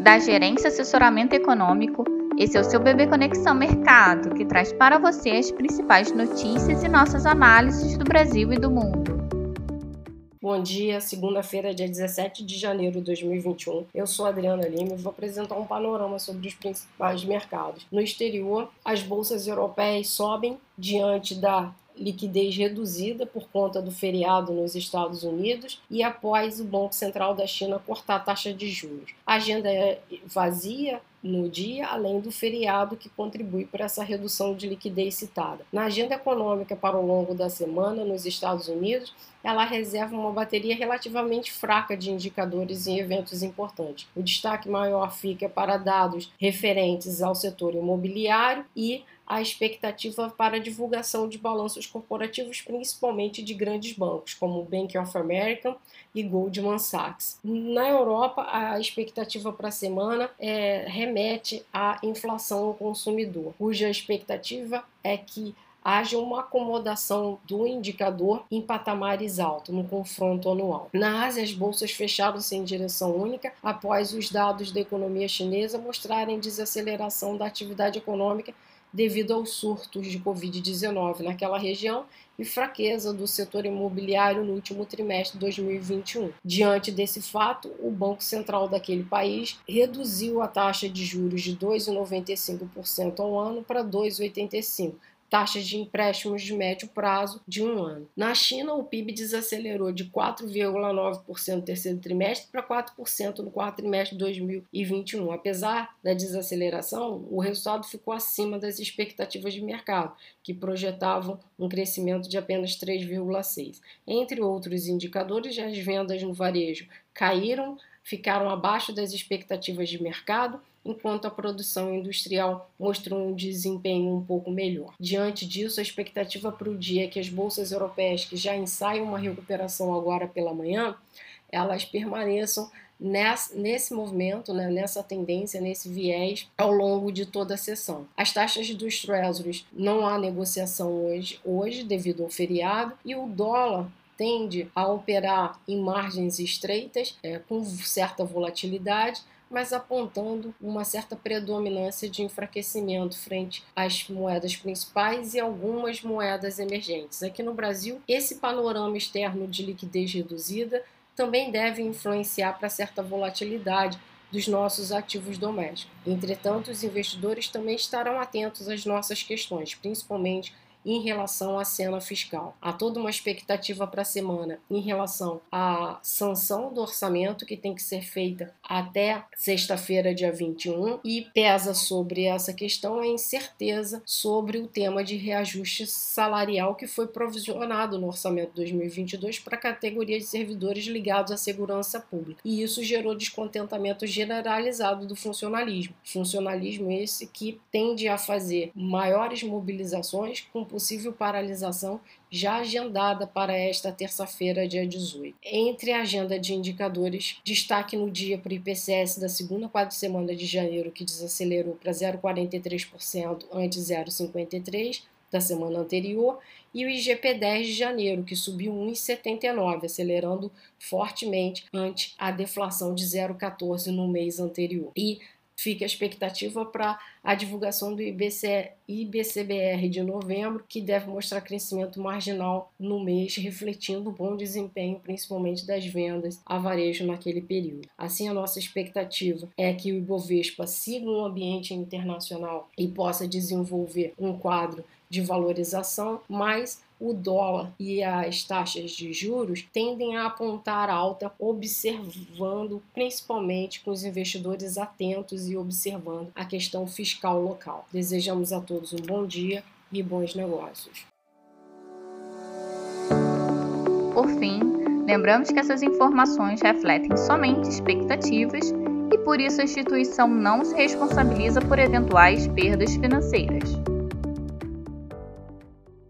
da Gerência Assessoramento Econômico. Esse é o seu Bebê Conexão Mercado, que traz para você as principais notícias e nossas análises do Brasil e do mundo. Bom dia, segunda-feira, dia 17 de janeiro de 2021. Eu sou Adriana Lima e vou apresentar um panorama sobre os principais mercados. No exterior, as bolsas europeias sobem diante da liquidez reduzida por conta do feriado nos Estados Unidos e após o Banco Central da China cortar a taxa de juros. A agenda é vazia no dia, além do feriado que contribui para essa redução de liquidez citada. Na agenda econômica para o longo da semana nos Estados Unidos, ela reserva uma bateria relativamente fraca de indicadores em eventos importantes. O destaque maior fica para dados referentes ao setor imobiliário e a expectativa para a divulgação de balanços corporativos, principalmente de grandes bancos, como Bank of America e Goldman Sachs. Na Europa, a expectativa para a semana é, remete à inflação ao consumidor, cuja expectativa é que haja uma acomodação do indicador em patamares altos no confronto anual. Na Ásia, as bolsas fecharam-se em direção única após os dados da economia chinesa mostrarem desaceleração da atividade econômica devido aos surtos de Covid-19 naquela região e fraqueza do setor imobiliário no último trimestre de 2021. Diante desse fato, o Banco Central daquele país reduziu a taxa de juros de 2,95% ao ano para 2,85%, taxas de empréstimos de médio prazo de um ano. Na China, o PIB desacelerou de 4,9% no terceiro trimestre para 4% no quarto trimestre de 2021. Apesar da desaceleração, o resultado ficou acima das expectativas de mercado, que projetavam um crescimento de apenas 3,6%. Entre outros indicadores, as vendas no varejo caíram, ficaram abaixo das expectativas de mercado enquanto a produção industrial mostrou um desempenho um pouco melhor. Diante disso, a expectativa para o dia é que as bolsas europeias, que já ensaiam uma recuperação agora pela manhã, elas permaneçam nesse, movimento, né, nessa tendência, nesse viés ao longo de toda a sessão. As taxas dos treasuries não há negociação hoje, hoje devido ao feriado, e o dólar tende a operar em margens estreitas, é, com certa volatilidade, mas apontando uma certa predominância de enfraquecimento frente às moedas principais e algumas moedas emergentes. Aqui no Brasil, esse panorama externo de liquidez reduzida também deve influenciar para certa volatilidade dos nossos ativos domésticos. Entretanto, os investidores também estarão atentos às nossas questões, principalmente em relação à cena fiscal. Há toda uma expectativa para a semana em relação à sanção do orçamento que tem que ser feita até sexta-feira, dia 21, e pesa sobre essa questão a incerteza sobre o tema de reajuste salarial que foi provisionado no orçamento 2022 para a categoria de servidores ligados à segurança pública. E isso gerou descontentamento generalizado do funcionalismo. Funcionalismo esse que tende a fazer maiores mobilizações com possível paralisação já agendada para esta terça-feira, dia 18. Entre a agenda de indicadores, destaque no dia para o IPCS da segunda quadra semana de janeiro, que desacelerou para 0,43% ante 0,53% da semana anterior, e o IGP-10 de janeiro, que subiu 1,79, acelerando fortemente ante a deflação de 0,14 no mês anterior. E fica a expectativa para a divulgação do IBC, IBCBR de novembro, que deve mostrar crescimento marginal no mês, refletindo o bom desempenho, principalmente das vendas a varejo naquele período. Assim, a nossa expectativa é que o Ibovespa siga um ambiente internacional e possa desenvolver um quadro de valorização, mas o dólar e as taxas de juros tendem a apontar alta, observando principalmente com os investidores atentos e observando a questão fiscal local. Desejamos a todos um bom dia e bons negócios. Por fim, lembramos que essas informações refletem somente expectativas e por isso a instituição não se responsabiliza por eventuais perdas financeiras.